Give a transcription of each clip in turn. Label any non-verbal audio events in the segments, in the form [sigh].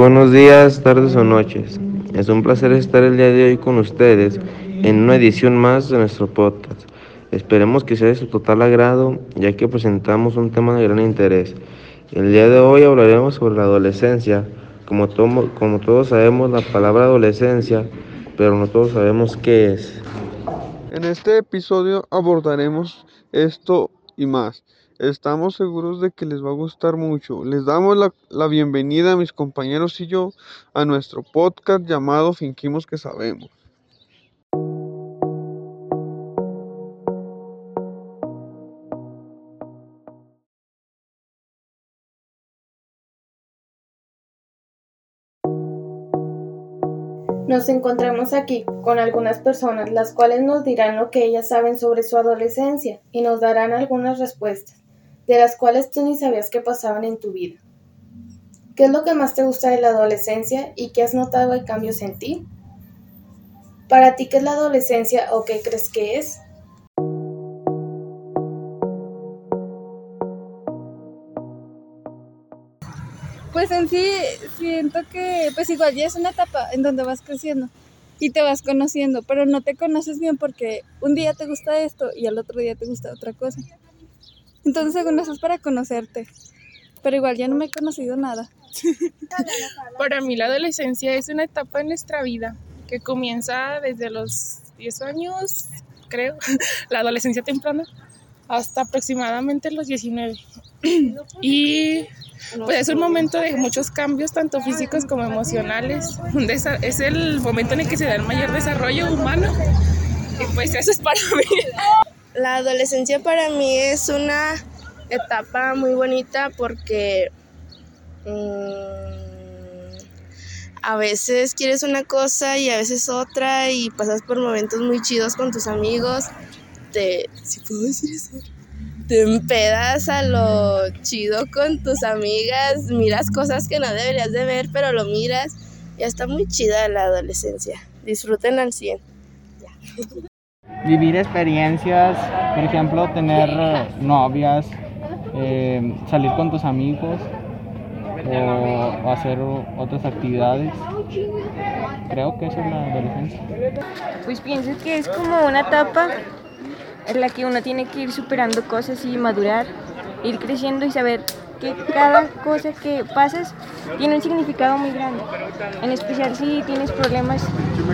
buenos días, tardes o noches. Es un placer estar el día de hoy con ustedes en una edición más de nuestro podcast. Esperemos que sea de su total agrado, ya que presentamos un tema de gran interés. El día de hoy hablaremos sobre la adolescencia. Como, como todos sabemos la palabra adolescencia, pero no todos sabemos qué es. En este episodio abordaremos esto y más. Estamos seguros de que les va a gustar mucho. Les damos la, bienvenida a mis compañeros y yo a nuestro podcast llamado Finquimos que Sabemos. Nos encontramos aquí con algunas personas las cuales nos dirán lo que ellas saben sobre su adolescencia y nos darán algunas respuestas de las cuales tú ni sabías que pasaban en tu vida. ¿Qué es lo que más te gusta de la adolescencia y qué has notado de cambios en ti? Para ti, ¿qué es la adolescencia o qué crees que es? Pues en sí siento que pues igual ya es una etapa en donde vas creciendo y te vas conociendo, pero no te conoces bien porque un día te gusta esto y al otro día te gusta otra cosa. Entonces, según eso es para conocerte. Pero igual ya no me he conocido nada. [laughs] Para mí la adolescencia es una etapa en nuestra vida que comienza desde los 10 años, creo, [laughs] la adolescencia temprana, hasta aproximadamente los 19. [clears throat] Y pues es un momento de muchos cambios, tanto físicos como emocionales. Es el momento en el que se da el mayor desarrollo humano. Y pues eso es para mí. [laughs] La adolescencia para mí es una etapa muy bonita porque mm, a veces quieres una cosa y a veces otra y pasas por momentos muy chidos con tus amigos. Te, puedo decir eso, te empedas a lo chido con tus amigas, miras cosas que no deberías de ver, pero lo miras. Ya está muy chida la adolescencia. Disfruten al 100. Ya. [laughs] vivir experiencias, por ejemplo, tener eh, novias, eh, salir con tus amigos o, hacer otras actividades. Creo que eso es la adolescencia. Pues pienso que es como una etapa en la que uno tiene que ir superando cosas y madurar, ir creciendo y saber que cada cosa que pasas tiene un significado muy grande, en especial si tienes problemas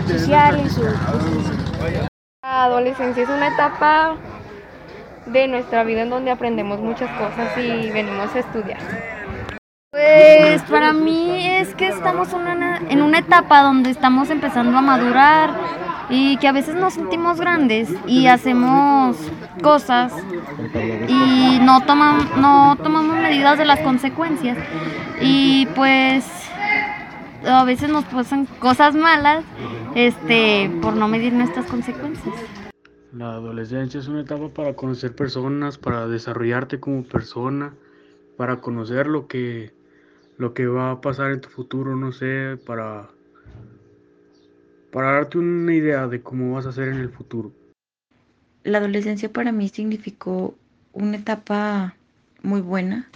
sociales o la adolescencia es una etapa de nuestra vida en donde aprendemos muchas cosas y venimos a estudiar. Pues para mí es que estamos en una etapa donde estamos empezando a madurar y que a veces nos sentimos grandes y hacemos cosas y no, no tomamos medidas de las consecuencias. Y pues a veces nos pasan cosas malas este, por no medir nuestras consecuencias. La adolescencia es una etapa para conocer personas, para desarrollarte como persona, para conocer lo que, lo que va a pasar en tu futuro, no sé, para, para darte una idea de cómo vas a ser en el futuro. La adolescencia para mí significó una etapa muy buena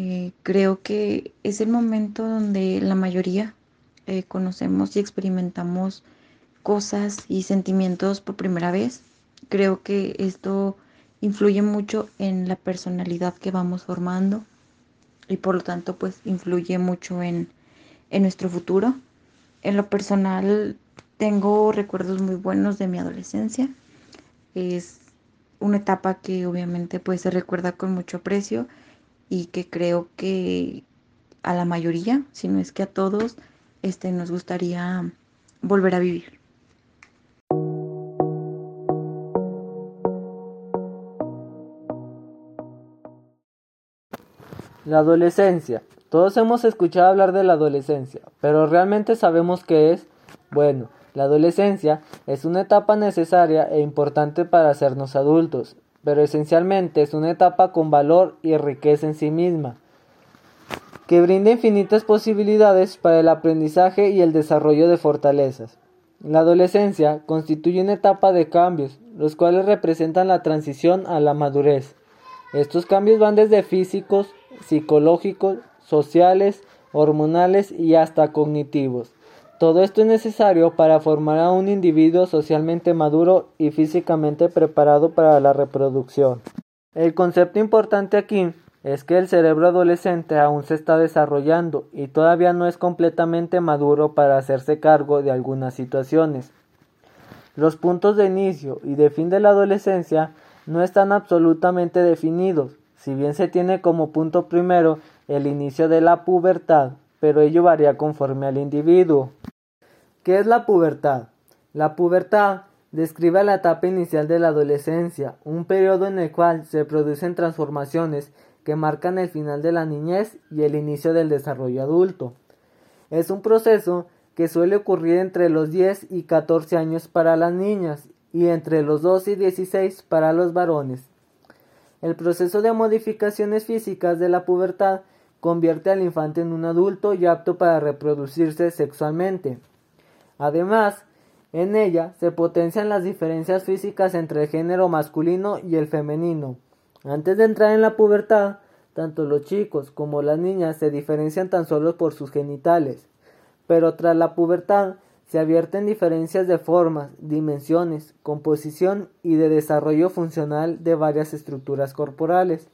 eh, creo que es el momento donde la mayoría eh, conocemos y experimentamos cosas y sentimientos por primera vez. Creo que esto influye mucho en la personalidad que vamos formando y por lo tanto pues influye mucho en, en nuestro futuro. En lo personal tengo recuerdos muy buenos de mi adolescencia. Es una etapa que obviamente pues se recuerda con mucho aprecio y que creo que a la mayoría, si no es que a todos, este, nos gustaría volver a vivir. La adolescencia. Todos hemos escuchado hablar de la adolescencia, pero ¿realmente sabemos qué es? Bueno, la adolescencia es una etapa necesaria e importante para hacernos adultos, pero esencialmente es una etapa con valor y riqueza en sí misma, que brinda infinitas posibilidades para el aprendizaje y el desarrollo de fortalezas. La adolescencia constituye una etapa de cambios, los cuales representan la transición a la madurez. Estos cambios van desde físicos, psicológicos, sociales, hormonales y hasta cognitivos. Todo esto es necesario para formar a un individuo socialmente maduro y físicamente preparado para la reproducción. El concepto importante aquí es que el cerebro adolescente aún se está desarrollando y todavía no es completamente maduro para hacerse cargo de algunas situaciones. Los puntos de inicio y de fin de la adolescencia no están absolutamente definidos, si bien se tiene como punto primero el inicio de la pubertad, pero ello varía conforme al individuo. ¿Qué es la pubertad? La pubertad describe la etapa inicial de la adolescencia, un periodo en el cual se producen transformaciones que marcan el final de la niñez y el inicio del desarrollo adulto. Es un proceso que suele ocurrir entre los 10 y 14 años para las niñas y entre los 12 y 16 para los varones. El proceso de modificaciones físicas de la pubertad convierte al infante en un adulto y apto para reproducirse sexualmente. Además, en ella se potencian las diferencias físicas entre el género masculino y el femenino. Antes de entrar en la pubertad, tanto los chicos como las niñas se diferencian tan solo por sus genitales, pero tras la pubertad se advierten diferencias de formas, dimensiones, composición y de desarrollo funcional de varias estructuras corporales.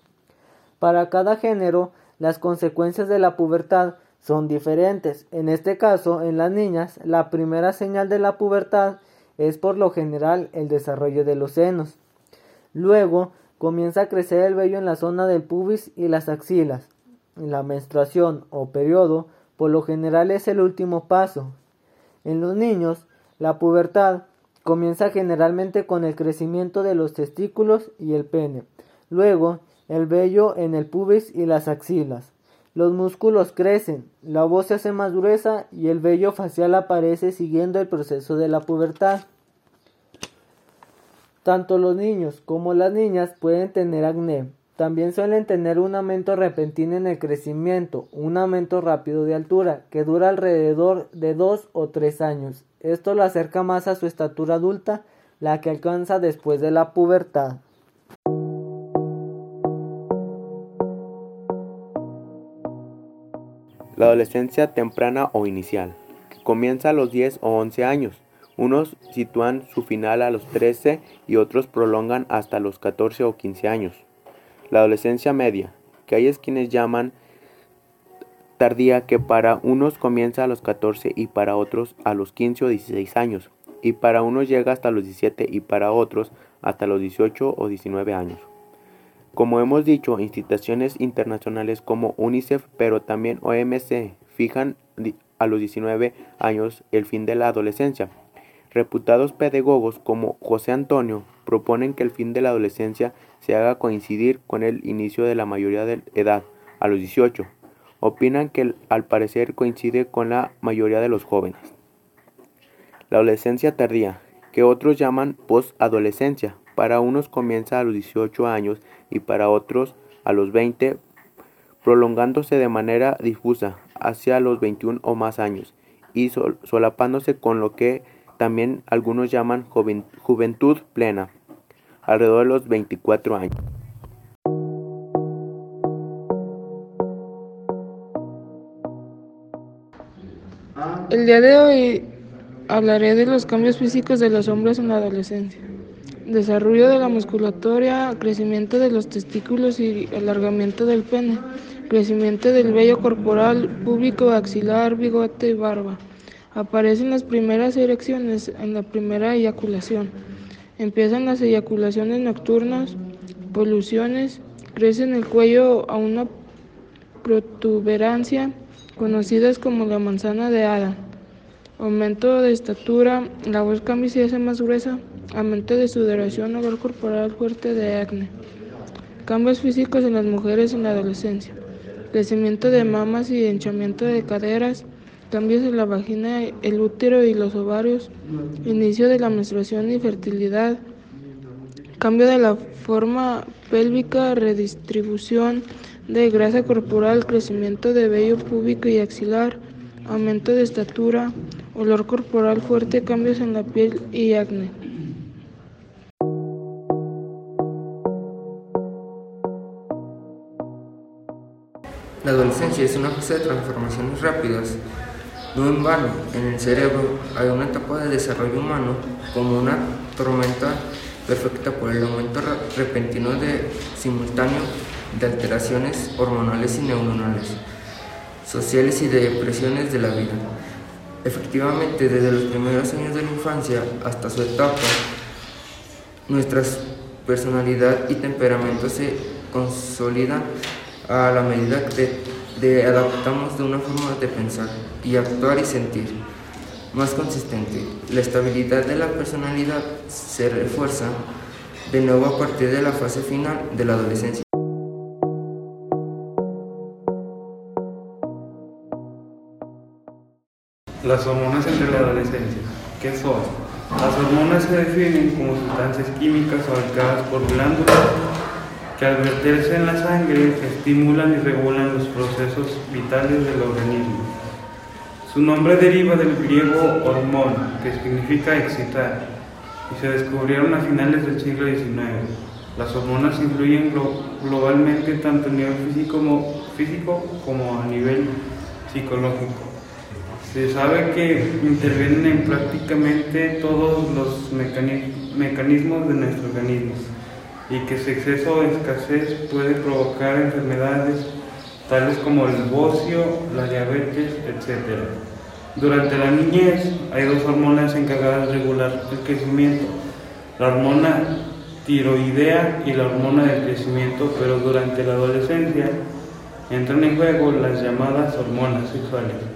Para cada género, las consecuencias de la pubertad son diferentes. En este caso, en las niñas, la primera señal de la pubertad es por lo general el desarrollo de los senos. Luego, Comienza a crecer el vello en la zona del pubis y las axilas. La menstruación o periodo por lo general es el último paso. En los niños, la pubertad comienza generalmente con el crecimiento de los testículos y el pene. Luego, el vello en el pubis y las axilas. Los músculos crecen, la voz se hace más gruesa y el vello facial aparece siguiendo el proceso de la pubertad. Tanto los niños como las niñas pueden tener acné. También suelen tener un aumento repentino en el crecimiento, un aumento rápido de altura, que dura alrededor de dos o tres años. Esto lo acerca más a su estatura adulta, la que alcanza después de la pubertad. La adolescencia temprana o inicial, comienza a los 10 o 11 años. Unos sitúan su final a los 13 y otros prolongan hasta los 14 o 15 años. La adolescencia media, que hay quienes llaman tardía, que para unos comienza a los 14 y para otros a los 15 o 16 años, y para unos llega hasta los 17 y para otros hasta los 18 o 19 años. Como hemos dicho, instituciones internacionales como UNICEF, pero también OMC, fijan a los 19 años el fin de la adolescencia. Reputados pedagogos como José Antonio proponen que el fin de la adolescencia se haga coincidir con el inicio de la mayoría de edad, a los 18. Opinan que al parecer coincide con la mayoría de los jóvenes. La adolescencia tardía, que otros llaman post-adolescencia, para unos comienza a los 18 años y para otros a los 20, prolongándose de manera difusa hacia los 21 o más años y solapándose con lo que también algunos llaman juventud plena, alrededor de los 24 años. El día de hoy hablaré de los cambios físicos de los hombres en la adolescencia. Desarrollo de la musculatura, crecimiento de los testículos y alargamiento del pene, crecimiento del vello corporal, público, axilar, bigote y barba. Aparecen las primeras erecciones en la primera eyaculación. Empiezan las eyaculaciones nocturnas, poluciones, crece en el cuello a una protuberancia conocidas como la manzana de hada. Aumento de estatura, la voz cambia y se hace más gruesa, aumento de sudoración, olor corporal fuerte de acné. Cambios físicos en las mujeres en la adolescencia. Crecimiento de mamas y hinchamiento de caderas, cambios en la vagina, el útero y los ovarios, inicio de la menstruación y fertilidad, cambio de la forma pélvica, redistribución de grasa corporal, crecimiento de vello púbico y axilar, aumento de estatura, olor corporal fuerte, cambios en la piel y acné. La adolescencia es una fase de transformaciones rápidas. No en vano, en el cerebro hay una etapa de desarrollo humano como una tormenta perfecta por el aumento repentino de simultáneo de alteraciones hormonales y neuronales, sociales y de depresiones de la vida. Efectivamente, desde los primeros años de la infancia hasta su etapa, nuestra personalidad y temperamento se consolidan a la medida que de, adaptamos de una forma de pensar y actuar y sentir más consistente. La estabilidad de la personalidad se refuerza de nuevo a partir de la fase final de la adolescencia. Las hormonas entre la adolescencia. ¿Qué son? Las hormonas se definen como sustancias químicas fabricadas por glándulas que al verterse en la sangre estimulan y regulan los procesos vitales del organismo. Su nombre deriva del griego hormón, que significa excitar, y se descubrieron a finales del siglo XIX. Las hormonas influyen globalmente tanto a nivel físico como, físico como a nivel psicológico. Se sabe que intervienen en prácticamente todos los mecanismos de nuestro organismo y que su exceso o escasez puede provocar enfermedades tales como el bocio, la diabetes, etc. Durante la niñez hay dos hormonas encargadas de regular el crecimiento, la hormona tiroidea y la hormona del crecimiento, pero durante la adolescencia entran en juego las llamadas hormonas sexuales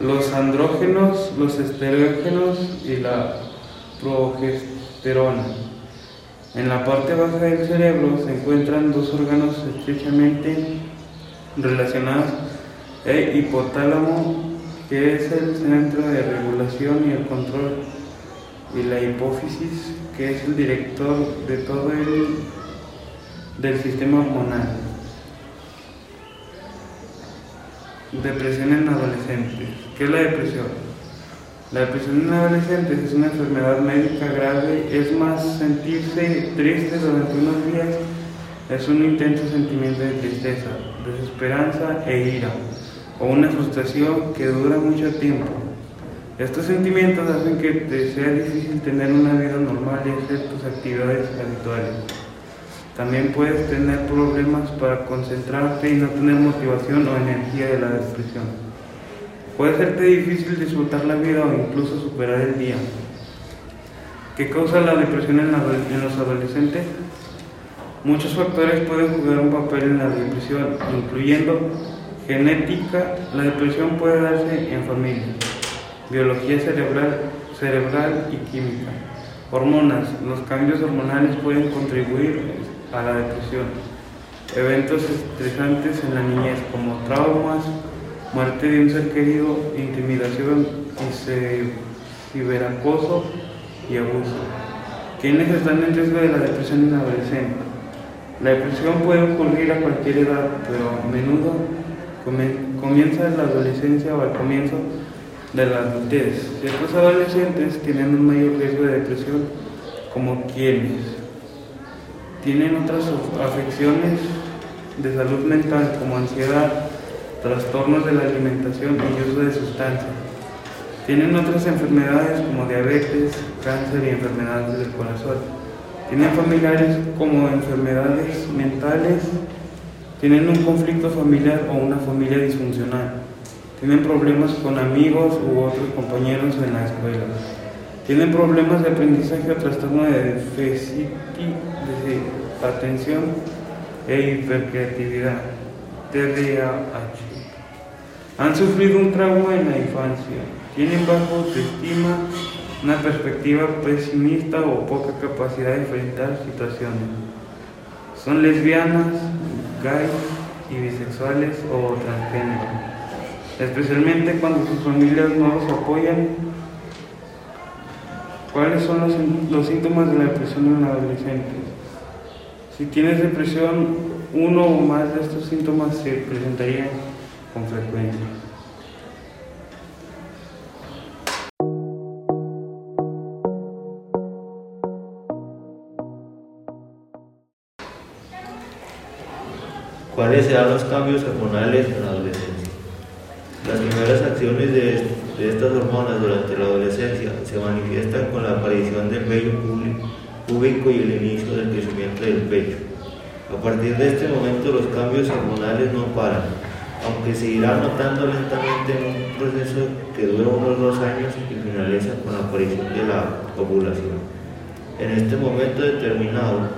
los andrógenos, los esterógenos y la progesterona. En la parte baja del cerebro se encuentran dos órganos estrechamente relacionados, el hipotálamo, que es el centro de regulación y el control, y la hipófisis, que es el director de todo el del sistema hormonal. Depresión en adolescentes. ¿Qué es la depresión? La depresión en adolescentes es una enfermedad médica grave, es más sentirse triste durante unos días, es un intenso sentimiento de tristeza, desesperanza e ira, o una frustración que dura mucho tiempo. Estos sentimientos hacen que te sea difícil tener una vida normal y hacer tus actividades habituales. También puedes tener problemas para concentrarte y no tener motivación o energía de la depresión. Puede serte difícil disfrutar la vida o incluso superar el día. ¿Qué causa la depresión en, los adolescentes? Muchos factores pueden jugar un papel en la depresión, incluyendo genética. La depresión puede darse en familia, biología cerebral, cerebral y química. Hormonas. Los cambios hormonales pueden contribuir a la depresión. Eventos estresantes en la niñez como traumas, muerte de un ser querido, intimidación y ciberacoso y abuso. ¿Quiénes están en riesgo de la depresión en adolescente? La depresión puede ocurrir a cualquier edad, pero a menudo comienza en la adolescencia o al comienzo de la adultez. Ciertos adolescentes tienen un mayor riesgo de depresión, como quienes tienen otras afecciones de salud mental como ansiedad, trastornos de la alimentación y uso de sustancias. Tienen otras enfermedades como diabetes, cáncer y enfermedades del corazón. Tienen familiares como enfermedades mentales. Tienen un conflicto familiar o una familia disfuncional. Tienen problemas con amigos u otros compañeros en la escuela. Tienen problemas de aprendizaje o trastorno de déficit de atención e hipercreatividad, TDAH. Han sufrido un trauma en la infancia, tienen bajo autoestima, una perspectiva pesimista o poca capacidad de enfrentar situaciones. Son lesbianas, gays y bisexuales o transgénero, especialmente cuando sus familias no los apoyan ¿Cuáles son los, síntomas de la depresión en adolescentes? Si tienes depresión, uno o más de estos síntomas se presentarían con frecuencia. ¿Cuáles serán los cambios hormonales en la adolescencia? Las primeras acciones de, de estas hormonas durante la adolescencia se manifiestan con la aparición del vello púbico y el inicio del crecimiento del pecho. A partir de este momento los cambios hormonales no paran, aunque se irá notando lentamente en un proceso que dura unos dos años y finaliza con la aparición de la ovulación. En este momento determinado,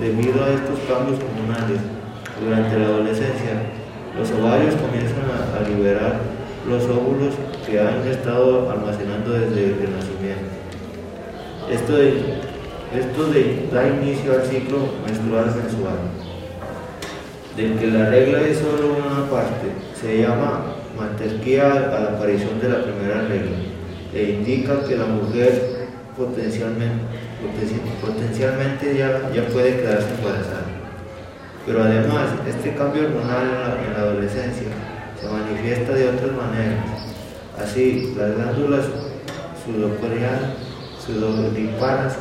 debido a estos cambios hormonales, durante la adolescencia, los ovarios comienzan a, liberar los óvulos que han estado almacenando desde el nacimiento. Esto, da inicio al ciclo menstrual mensual, del que la regla es solo una parte. Se llama manterquía a la aparición de la primera regla e indica que la mujer potencialmente, potencialmente ya, ya puede quedarse embarazada. Pero además, este cambio hormonal en la, adolescencia se manifiesta de otras maneras. Así, las glándulas sudoríparas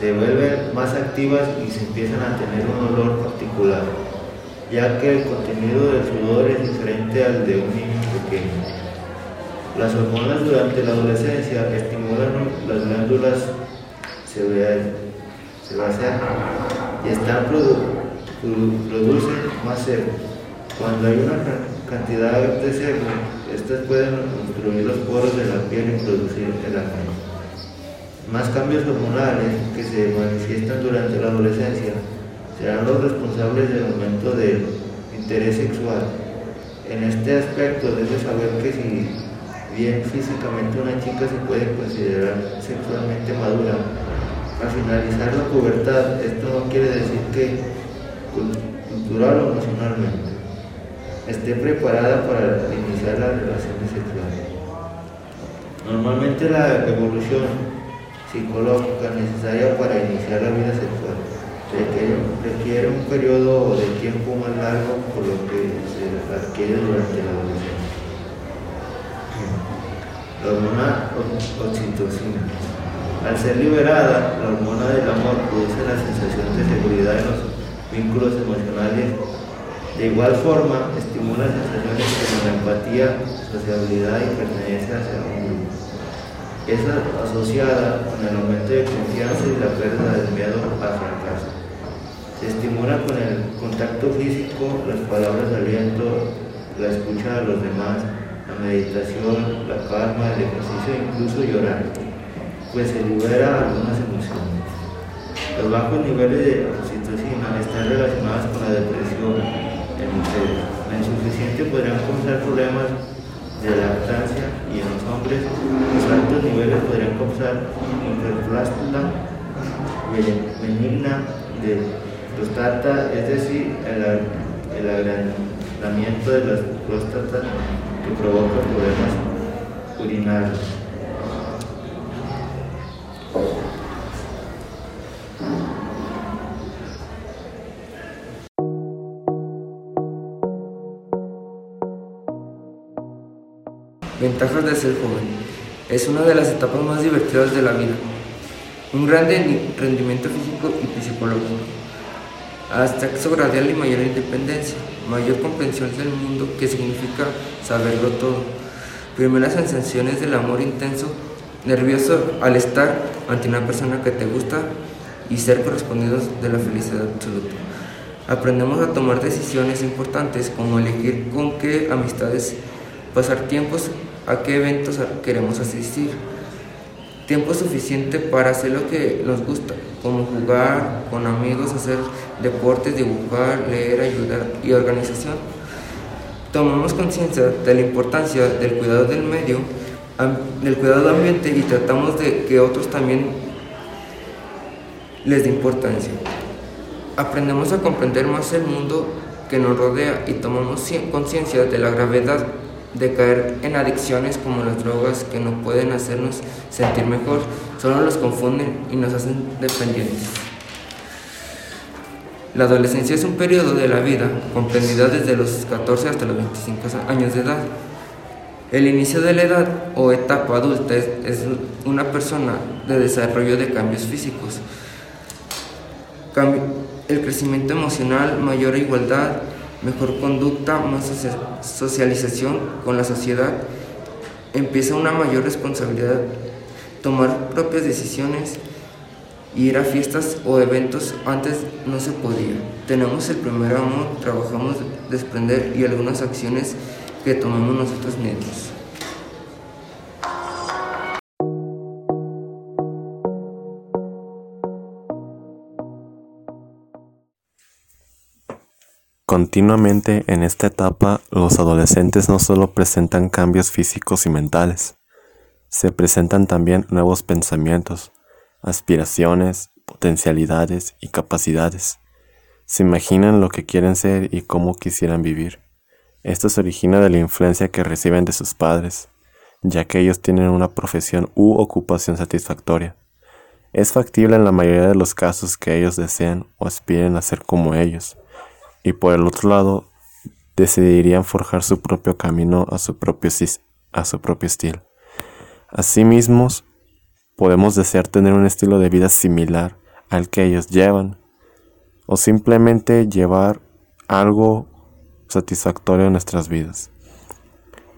se vuelven más activas y se empiezan a tener un olor particular, ya que el contenido del sudor es diferente al de un niño pequeño. Las hormonas durante la adolescencia estimulan las glándulas sebáceas y están produciendo produce más sebo. Cuando hay una cantidad de sebo, estas pueden obstruir los poros de la piel y producir acné. Más cambios hormonales que se manifiestan durante la adolescencia serán los responsables del aumento del interés sexual. En este aspecto debe saber que si bien físicamente una chica se puede considerar sexualmente madura, al finalizar la pubertad esto no quiere decir que cultural o emocionalmente, esté preparada para iniciar las relaciones sexuales. Normalmente la evolución psicológica necesaria para iniciar la vida sexual requiere, un periodo de tiempo más largo por lo que se adquiere durante la adolescencia. La hormona oxitocina. Al ser liberada, la hormona del amor produce la sensación de seguridad en los vínculos emocionales. De igual forma, estimula sensaciones como la empatía, sociabilidad y pertenencia hacia un grupo. Es asociada con el aumento de confianza y la pérdida del miedo al fracaso. Se estimula con el contacto físico, las palabras de aliento, la escucha de los demás, la meditación, la calma, el ejercicio incluso llorar, pues se libera algunas emociones. Los bajos niveles de están relacionadas con la depresión en mujeres. La insuficiencia podrían causar problemas de lactancia y en los hombres los altos niveles podrían causar hiperplástica benigna de prostata, es decir, el, el agrandamiento de las próstatas que provoca problemas urinarios. Ventajas de ser joven. Es una de las etapas más divertidas de la vida. Un gran rendimiento físico y psicológico. Acceso gradual y mayor independencia. Mayor comprensión del mundo que significa saberlo todo. Primeras sensaciones del amor intenso. Nervioso al estar ante una persona que te gusta y ser correspondidos de la felicidad absoluta. Aprendemos a tomar decisiones importantes como elegir con qué amistades pasar tiempos a qué eventos queremos asistir. Tiempo suficiente para hacer lo que nos gusta, como jugar con amigos, hacer deportes, dibujar, leer, ayudar y organización. Tomamos conciencia de la importancia del cuidado del medio, del cuidado del ambiente y tratamos de que otros también les dé importancia. Aprendemos a comprender más el mundo que nos rodea y tomamos conciencia de la gravedad de caer en adicciones como las drogas que no pueden hacernos sentir mejor, solo los confunden y nos hacen dependientes. La adolescencia es un periodo de la vida comprendida desde los 14 hasta los 25 años de edad. El inicio de la edad o etapa adulta es, una persona de desarrollo de cambios físicos el crecimiento emocional, mayor igualdad, mejor conducta, más socialización con la sociedad, empieza una mayor responsabilidad, tomar propias decisiones, ir a fiestas o eventos antes no se podía. Tenemos el primer amor, trabajamos desprender y algunas acciones que tomamos nosotros mismos. Continuamente en esta etapa los adolescentes no solo presentan cambios físicos y mentales, se presentan también nuevos pensamientos, aspiraciones, potencialidades y capacidades. Se imaginan lo que quieren ser y cómo quisieran vivir. Esto se origina de la influencia que reciben de sus padres, ya que ellos tienen una profesión u ocupación satisfactoria. Es factible en la mayoría de los casos que ellos deseen o aspiren a ser como ellos, y por el otro lado decidirían forjar su propio camino a su propio, a su propio estilo. Asimismo, podemos desear tener un estilo de vida similar al que ellos llevan, o simplemente llevar algo satisfactorio en nuestras vidas.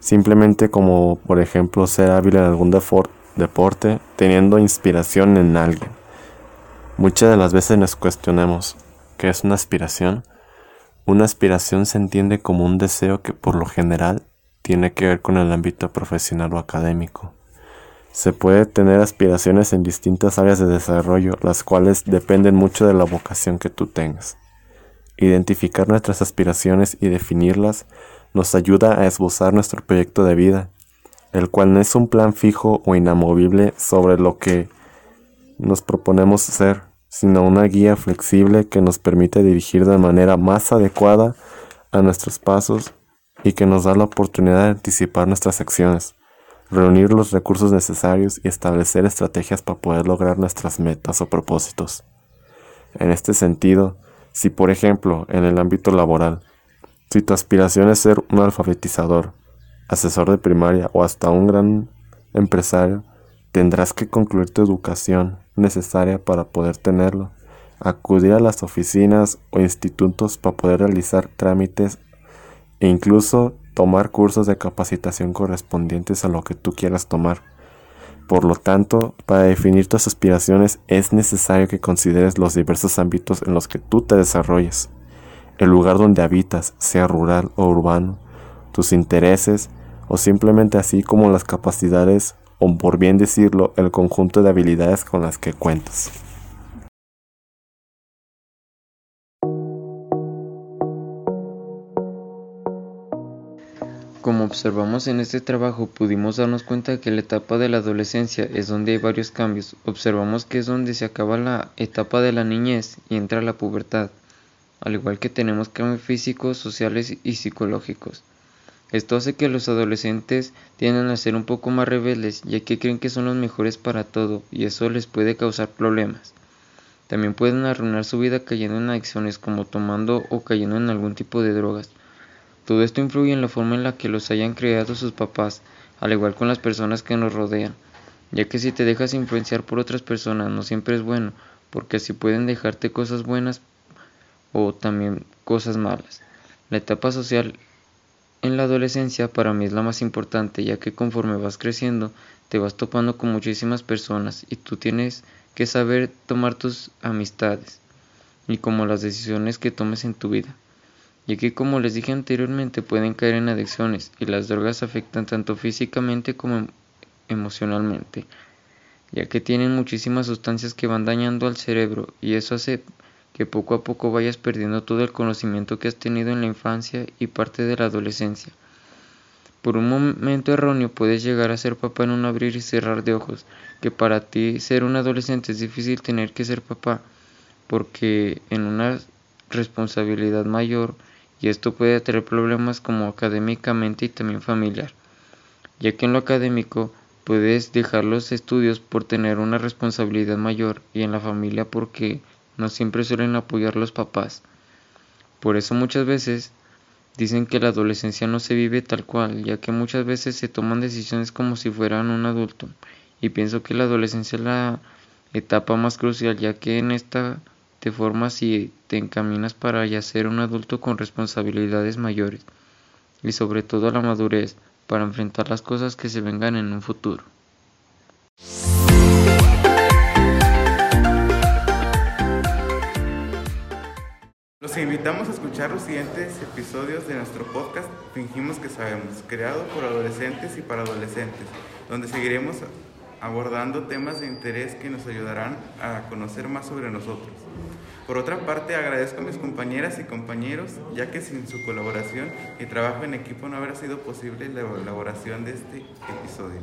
Simplemente como por ejemplo ser hábil en algún deporte teniendo inspiración en alguien. Muchas de las veces nos cuestionamos, ¿qué es una aspiración? Una aspiración se entiende como un deseo que por lo general tiene que ver con el ámbito profesional o académico. Se puede tener aspiraciones en distintas áreas de desarrollo, las cuales dependen mucho de la vocación que tú tengas. Identificar nuestras aspiraciones y definirlas nos ayuda a esbozar nuestro proyecto de vida, el cual no es un plan fijo o inamovible sobre lo que nos proponemos ser, sino una guía flexible que nos permite dirigir de manera más adecuada a nuestros pasos y que nos da la oportunidad de anticipar nuestras acciones, reunir los recursos necesarios y establecer estrategias para poder lograr nuestras metas o propósitos. En este sentido, si por ejemplo en el ámbito laboral, si tu aspiración es ser un alfabetizador, asesor de primaria o hasta un gran empresario, tendrás que concluir tu educación necesaria para poder tenerlo, acudir a las oficinas o institutos para poder realizar trámites e incluso tomar cursos de capacitación correspondientes a lo que tú quieras tomar. Por lo tanto, para definir tus aspiraciones es necesario que consideres los diversos ámbitos en los que tú te desarrolles, el lugar donde habitas, sea rural o urbano, tus intereses o simplemente así como las capacidades o por bien decirlo, el conjunto de habilidades con las que cuentas. Como observamos en este trabajo, pudimos darnos cuenta que la etapa de la adolescencia es donde hay varios cambios. Observamos que es donde se acaba la etapa de la niñez y entra la pubertad, al igual que tenemos cambios físicos, sociales y psicológicos. Esto hace que los adolescentes tiendan a ser un poco más rebeldes, ya que creen que son los mejores para todo, y eso les puede causar problemas. También pueden arruinar su vida cayendo en adicciones como tomando o cayendo en algún tipo de drogas. Todo esto influye en la forma en la que los hayan creado sus papás, al igual con las personas que nos rodean, ya que si te dejas influenciar por otras personas no siempre es bueno, porque así pueden dejarte cosas buenas o también cosas malas. La etapa social en la adolescencia para mí es la más importante ya que conforme vas creciendo te vas topando con muchísimas personas y tú tienes que saber tomar tus amistades y como las decisiones que tomes en tu vida. Ya que como les dije anteriormente pueden caer en adicciones y las drogas afectan tanto físicamente como emocionalmente ya que tienen muchísimas sustancias que van dañando al cerebro y eso hace que poco a poco vayas perdiendo todo el conocimiento que has tenido en la infancia y parte de la adolescencia. Por un momento erróneo puedes llegar a ser papá en un abrir y cerrar de ojos, que para ti ser un adolescente es difícil tener que ser papá, porque en una responsabilidad mayor y esto puede traer problemas como académicamente y también familiar, ya que en lo académico puedes dejar los estudios por tener una responsabilidad mayor y en la familia porque no siempre suelen apoyar los papás. Por eso muchas veces dicen que la adolescencia no se vive tal cual, ya que muchas veces se toman decisiones como si fueran un adulto. Y pienso que la adolescencia es la etapa más crucial, ya que en esta te formas y te encaminas para ya ser un adulto con responsabilidades mayores y sobre todo la madurez para enfrentar las cosas que se vengan en un futuro. Los invitamos a escuchar los siguientes episodios de nuestro podcast Fingimos que sabemos, creado por adolescentes y para adolescentes, donde seguiremos abordando temas de interés que nos ayudarán a conocer más sobre nosotros. Por otra parte, agradezco a mis compañeras y compañeros, ya que sin su colaboración y trabajo en equipo no habría sido posible la elaboración de este episodio.